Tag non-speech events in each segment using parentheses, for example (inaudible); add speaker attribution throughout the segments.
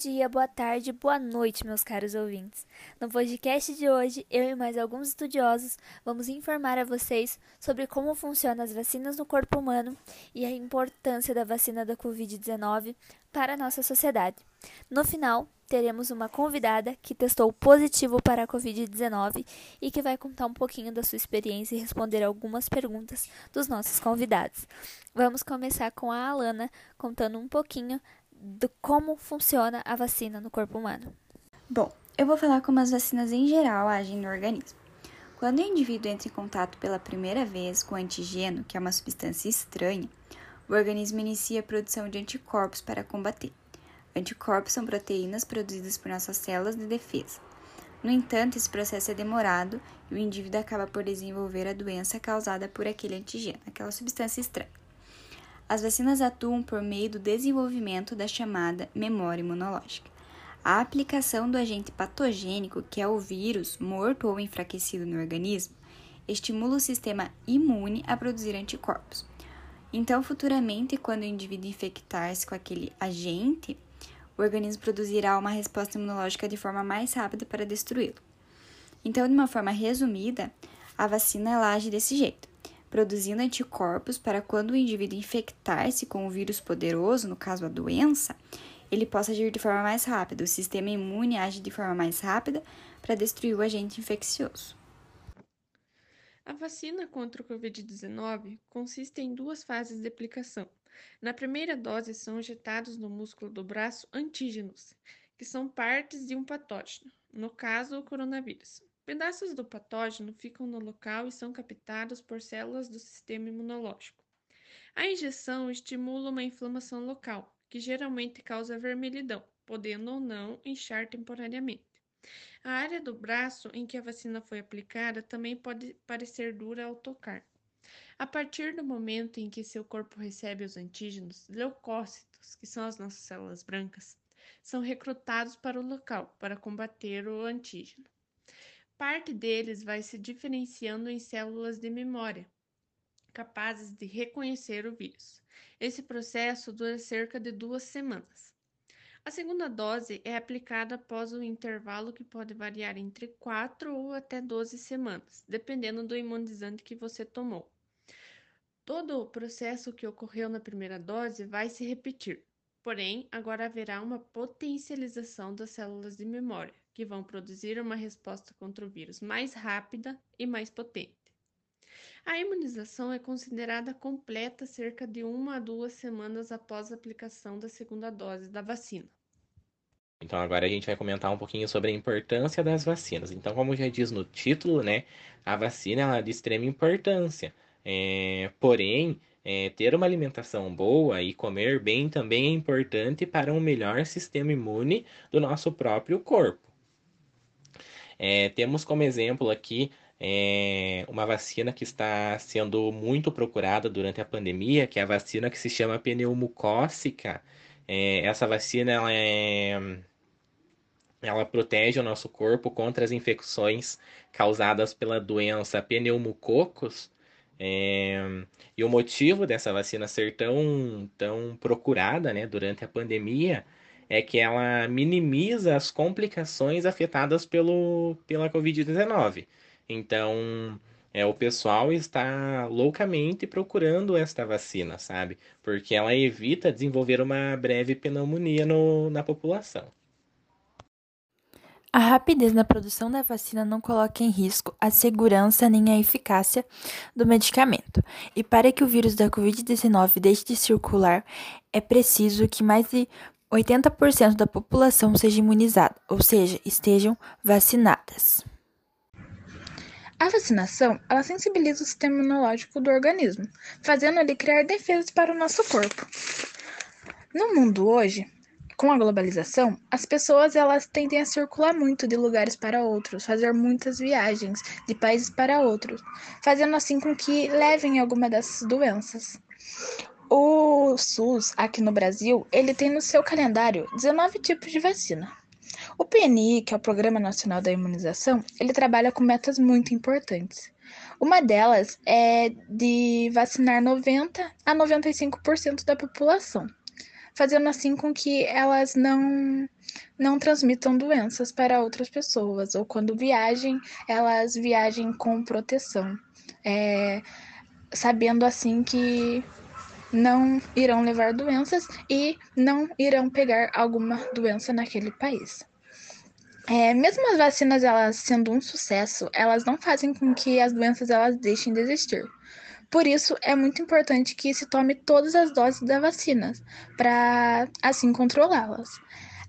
Speaker 1: dia, boa tarde, boa noite, meus caros ouvintes. No podcast de hoje, eu e mais alguns estudiosos vamos informar a vocês sobre como funcionam as vacinas no corpo humano e a importância da vacina da Covid-19 para a nossa sociedade. No final, teremos uma convidada que testou positivo para a Covid-19 e que vai contar um pouquinho da sua experiência e responder algumas perguntas dos nossos convidados. Vamos começar com a Alana contando um pouquinho de como funciona a vacina no corpo humano.
Speaker 2: Bom, eu vou falar como as vacinas em geral agem no organismo. Quando o indivíduo entra em contato pela primeira vez com o antígeno, que é uma substância estranha, o organismo inicia a produção de anticorpos para combater. Anticorpos são proteínas produzidas por nossas células de defesa. No entanto, esse processo é demorado e o indivíduo acaba por desenvolver a doença causada por aquele antígeno, aquela substância estranha. As vacinas atuam por meio do desenvolvimento da chamada memória imunológica. A aplicação do agente patogênico, que é o vírus morto ou enfraquecido no organismo, estimula o sistema imune a produzir anticorpos. Então, futuramente, quando o indivíduo infectar-se com aquele agente, o organismo produzirá uma resposta imunológica de forma mais rápida para destruí-lo. Então, de uma forma resumida, a vacina ela age desse jeito produzindo anticorpos para quando o indivíduo infectar-se com um vírus poderoso, no caso a doença, ele possa agir de forma mais rápida. O sistema imune age de forma mais rápida para destruir o agente infeccioso.
Speaker 3: A vacina contra o Covid-19 consiste em duas fases de aplicação. Na primeira dose, são injetados no músculo do braço antígenos, que são partes de um patógeno, no caso, o coronavírus. Pedaços do patógeno ficam no local e são captados por células do sistema imunológico. A injeção estimula uma inflamação local, que geralmente causa vermelhidão, podendo ou não inchar temporariamente. A área do braço em que a vacina foi aplicada também pode parecer dura ao tocar. A partir do momento em que seu corpo recebe os antígenos, leucócitos, que são as nossas células brancas, são recrutados para o local para combater o antígeno. Parte deles vai se diferenciando em células de memória, capazes de reconhecer o vírus. Esse processo dura cerca de duas semanas. A segunda dose é aplicada após um intervalo que pode variar entre 4 ou até 12 semanas, dependendo do imunizante que você tomou. Todo o processo que ocorreu na primeira dose vai se repetir, porém, agora haverá uma potencialização das células de memória, que vão produzir uma resposta contra o vírus mais rápida e mais potente. A imunização é considerada completa cerca de uma a duas semanas após a aplicação da segunda dose da vacina.
Speaker 4: Então agora a gente vai comentar um pouquinho sobre a importância das vacinas. Então, como já diz no título, né, a vacina é de extrema importância. É, porém, é, ter uma alimentação boa e comer bem também é importante para um melhor sistema imune do nosso próprio corpo. É, temos como exemplo aqui é, uma vacina que está sendo muito procurada durante a pandemia, que é a vacina que se chama pneumocócica. É, essa vacina ela, é, ela protege o nosso corpo contra as infecções causadas pela doença pneumococos. É, e o motivo dessa vacina ser tão, tão procurada né, durante a pandemia é que ela minimiza as complicações afetadas pelo, pela Covid-19. Então, é, o pessoal está loucamente procurando esta vacina, sabe? Porque ela evita desenvolver uma breve pneumonia no, na população.
Speaker 5: A rapidez na produção da vacina não coloca em risco a segurança nem a eficácia do medicamento. E para que o vírus da Covid-19 deixe de circular, é preciso que mais de 80% da população seja imunizada, ou seja, estejam vacinadas.
Speaker 6: A vacinação, ela sensibiliza o sistema imunológico do organismo, fazendo ele criar defesas para o nosso corpo. No mundo hoje, com a globalização, as pessoas elas tendem a circular muito de lugares para outros, fazer muitas viagens de países para outros, fazendo assim com que levem alguma dessas doenças. O SUS, aqui no Brasil, ele tem no seu calendário 19 tipos de vacina. O PNI, que é o Programa Nacional da Imunização, ele trabalha com metas muito importantes. Uma delas é de vacinar 90 a 95% da população. fazendo assim com que elas não não transmitam doenças para outras pessoas ou quando viajem, elas viajem com proteção, é, sabendo assim que não irão levar doenças e não irão pegar alguma doença naquele país. É, mesmo as vacinas elas sendo um sucesso, elas não fazem com que as doenças elas deixem de existir. Por isso, é muito importante que se tome todas as doses da vacina, para assim controlá-las.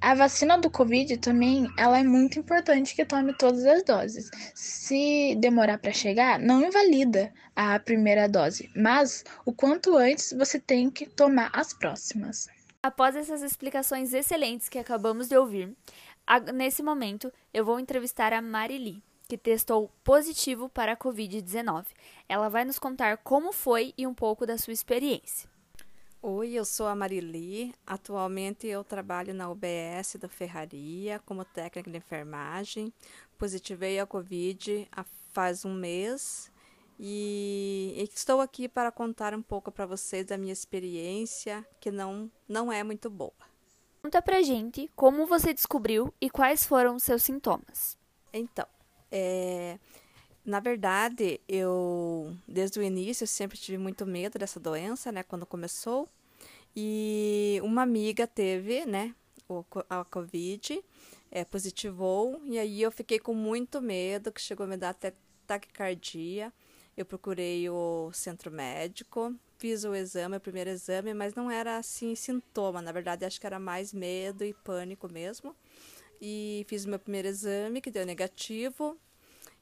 Speaker 6: A vacina do Covid também, ela é muito importante que tome todas as doses. Se demorar para chegar, não invalida a primeira dose, mas o quanto antes você tem que tomar as próximas.
Speaker 1: Após essas explicações excelentes que acabamos de ouvir, nesse momento eu vou entrevistar a Marili, que testou positivo para a Covid-19. Ela vai nos contar como foi e um pouco da sua experiência.
Speaker 7: Oi, eu sou a Marili. Atualmente eu trabalho na UBS da Ferraria como técnica de enfermagem. Positivei a Covid há faz um mês e estou aqui para contar um pouco para vocês da minha experiência, que não, não é muito boa.
Speaker 1: Conta pra gente como você descobriu e quais foram os seus sintomas.
Speaker 7: Então, é, na verdade, eu desde o início eu sempre tive muito medo dessa doença, né, quando começou. E uma amiga teve, né, a Covid, é, positivou, e aí eu fiquei com muito medo, que chegou a me dar até taquicardia. Eu procurei o centro médico, fiz o exame, o primeiro exame, mas não era assim sintoma, na verdade acho que era mais medo e pânico mesmo. E fiz o meu primeiro exame, que deu negativo.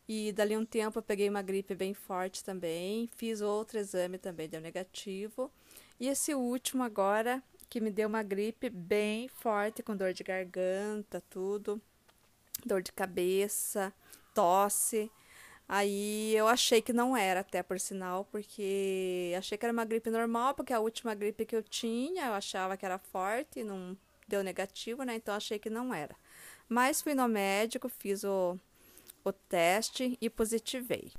Speaker 7: E dali um tempo eu peguei uma gripe bem forte também, fiz outro exame também, deu negativo. E esse último agora, que me deu uma gripe bem forte, com dor de garganta, tudo, dor de cabeça, tosse. Aí eu achei que não era, até por sinal, porque achei que era uma gripe normal, porque a última gripe que eu tinha, eu achava que era forte, não deu negativo, né? Então achei que não era. Mas fui no médico, fiz o, o teste e positivei.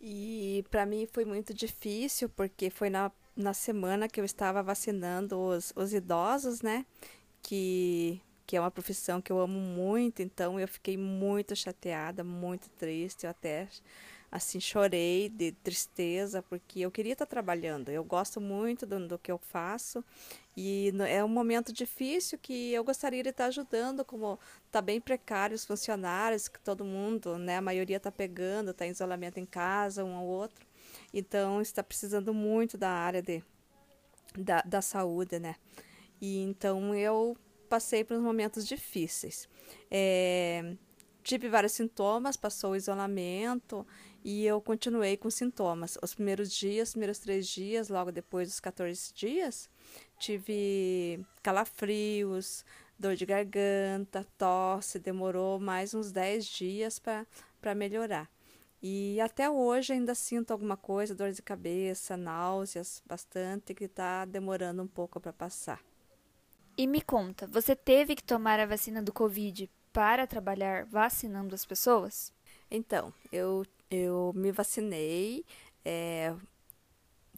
Speaker 7: E para mim foi muito difícil, porque foi na, na semana que eu estava vacinando os, os idosos, né? Que que é uma profissão que eu amo muito, então eu fiquei muito chateada, muito triste, eu até assim chorei de tristeza porque eu queria estar trabalhando. Eu gosto muito do, do que eu faço e é um momento difícil que eu gostaria de estar ajudando, como está bem precário os funcionários, que todo mundo, né, a maioria está pegando, está em isolamento em casa, um ao outro. Então está precisando muito da área de da, da saúde, né? E então eu passei por uns momentos difíceis. É, tive vários sintomas, passou o isolamento e eu continuei com sintomas. Os primeiros dias, os primeiros três dias, logo depois dos 14 dias, tive calafrios, dor de garganta, tosse, demorou mais uns 10 dias para melhorar. E até hoje ainda sinto alguma coisa, dor de cabeça, náuseas, bastante, que está demorando um pouco para passar.
Speaker 1: E me conta, você teve que tomar a vacina do Covid para trabalhar vacinando as pessoas?
Speaker 7: Então, eu, eu me vacinei. É,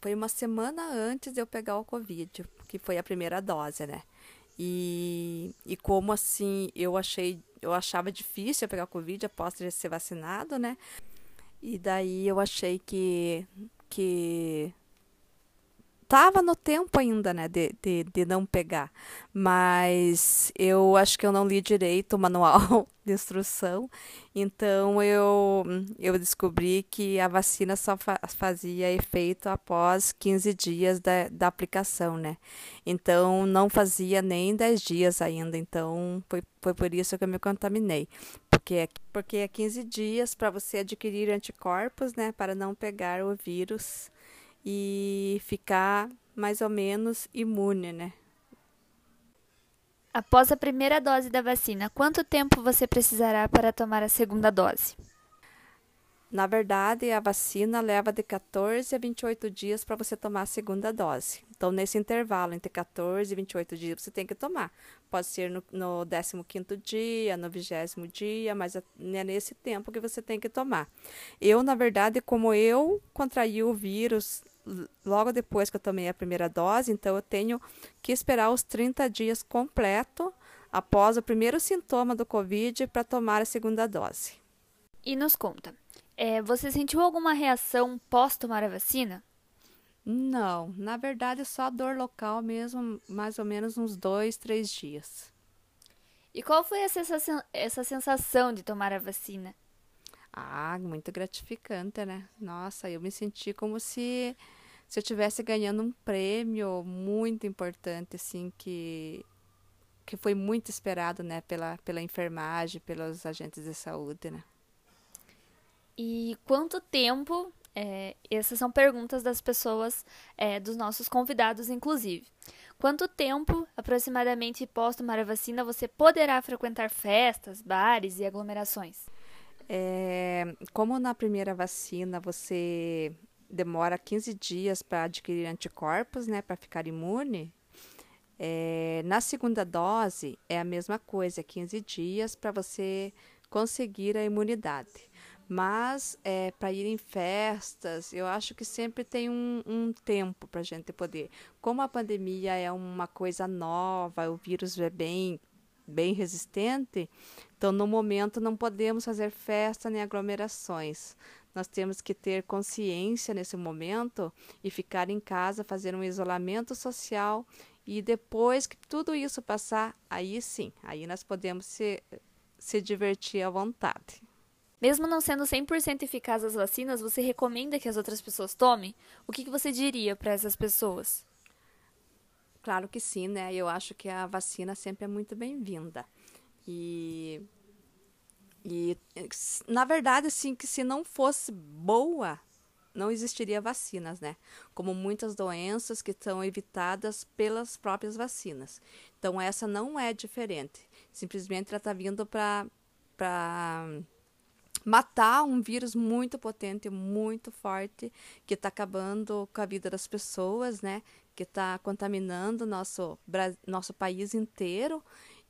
Speaker 7: foi uma semana antes de eu pegar o Covid, que foi a primeira dose, né? E, e como assim eu achei, eu achava difícil pegar o Covid após ter ser vacinado, né? E daí eu achei que, que tava no tempo ainda, né, de, de, de não pegar. Mas eu acho que eu não li direito o manual (laughs) de instrução, então eu, eu descobri que a vacina só fa fazia efeito após 15 dias da, da aplicação, né? Então não fazia nem 10 dias ainda, então foi, foi por isso que eu me contaminei. Porque, é, porque é 15 dias para você adquirir anticorpos, né, para não pegar o vírus e ficar mais ou menos imune, né?
Speaker 1: Após a primeira dose da vacina, quanto tempo você precisará para tomar a segunda dose?
Speaker 7: Na verdade, a vacina leva de 14 a 28 dias para você tomar a segunda dose. Então, nesse intervalo, entre 14 e 28 dias, você tem que tomar. Pode ser no, no 15 dia, no 20 dia, mas é nesse tempo que você tem que tomar. Eu, na verdade, como eu contraí o vírus logo depois que eu tomei a primeira dose, então eu tenho que esperar os 30 dias completo após o primeiro sintoma do Covid para tomar a segunda dose.
Speaker 1: E nos conta, é, você sentiu alguma reação pós tomar a vacina?
Speaker 7: Não, na verdade só dor local mesmo, mais ou menos uns dois, três dias.
Speaker 1: E qual foi essa sensação, essa sensação de tomar a vacina?
Speaker 7: Ah, muito gratificante, né? Nossa, eu me senti como se, se eu estivesse ganhando um prêmio muito importante, assim, que, que foi muito esperado, né, pela, pela enfermagem, pelos agentes de saúde, né?
Speaker 1: E quanto tempo? É, essas são perguntas das pessoas, é, dos nossos convidados, inclusive. Quanto tempo, aproximadamente, pós tomar a vacina, você poderá frequentar festas, bares e aglomerações?
Speaker 7: É, como na primeira vacina você demora 15 dias para adquirir anticorpos, né, para ficar imune, é, na segunda dose é a mesma coisa, 15 dias para você conseguir a imunidade. Mas é, para ir em festas, eu acho que sempre tem um, um tempo para a gente poder. Como a pandemia é uma coisa nova, o vírus é bem, bem resistente, então no momento não podemos fazer festa nem aglomerações. Nós temos que ter consciência nesse momento e ficar em casa, fazer um isolamento social e depois que tudo isso passar, aí sim, aí nós podemos se, se divertir à vontade.
Speaker 1: Mesmo não sendo 100% eficaz as vacinas, você recomenda que as outras pessoas tomem? O que, que você diria para essas pessoas?
Speaker 7: Claro que sim, né? Eu acho que a vacina sempre é muito bem-vinda. E, e, na verdade, assim, que se não fosse boa, não existiria vacinas, né? Como muitas doenças que são evitadas pelas próprias vacinas. Então, essa não é diferente. Simplesmente ela está vindo para matar um vírus muito potente, muito forte, que está acabando com a vida das pessoas, né? Que está contaminando nosso, nosso país inteiro.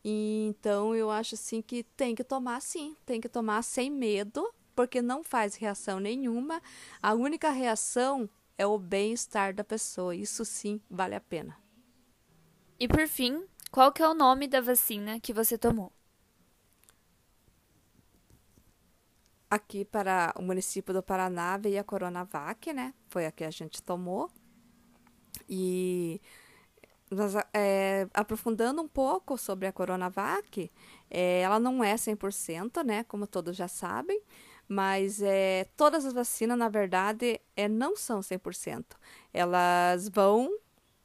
Speaker 7: E, então eu acho assim que tem que tomar sim, tem que tomar sem medo, porque não faz reação nenhuma. A única reação é o bem-estar da pessoa. Isso sim vale a pena.
Speaker 1: E por fim, qual que é o nome da vacina que você tomou?
Speaker 7: aqui para o município do Paraná veio a Coronavac, né? Foi a que a gente tomou. E é, aprofundando um pouco sobre a Coronavac, é, ela não é 100%, né? Como todos já sabem, mas é, todas as vacinas, na verdade, é, não são 100%. Elas vão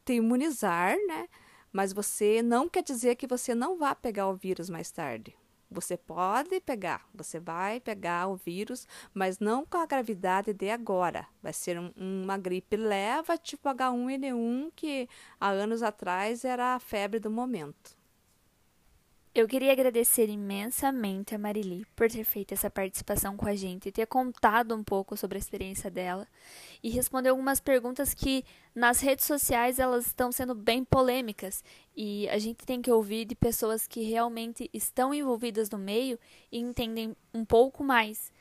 Speaker 7: te imunizar, né? Mas você não quer dizer que você não vá pegar o vírus mais tarde. Você pode pegar, você vai pegar o vírus, mas não com a gravidade de agora. Vai ser um, uma gripe leva, tipo H1N1, que há anos atrás era a febre do momento.
Speaker 1: Eu queria agradecer imensamente a Marili por ter feito essa participação com a gente e ter contado um pouco sobre a experiência dela e responder algumas perguntas que nas redes sociais elas estão sendo bem polêmicas e a gente tem que ouvir de pessoas que realmente estão envolvidas no meio e entendem um pouco mais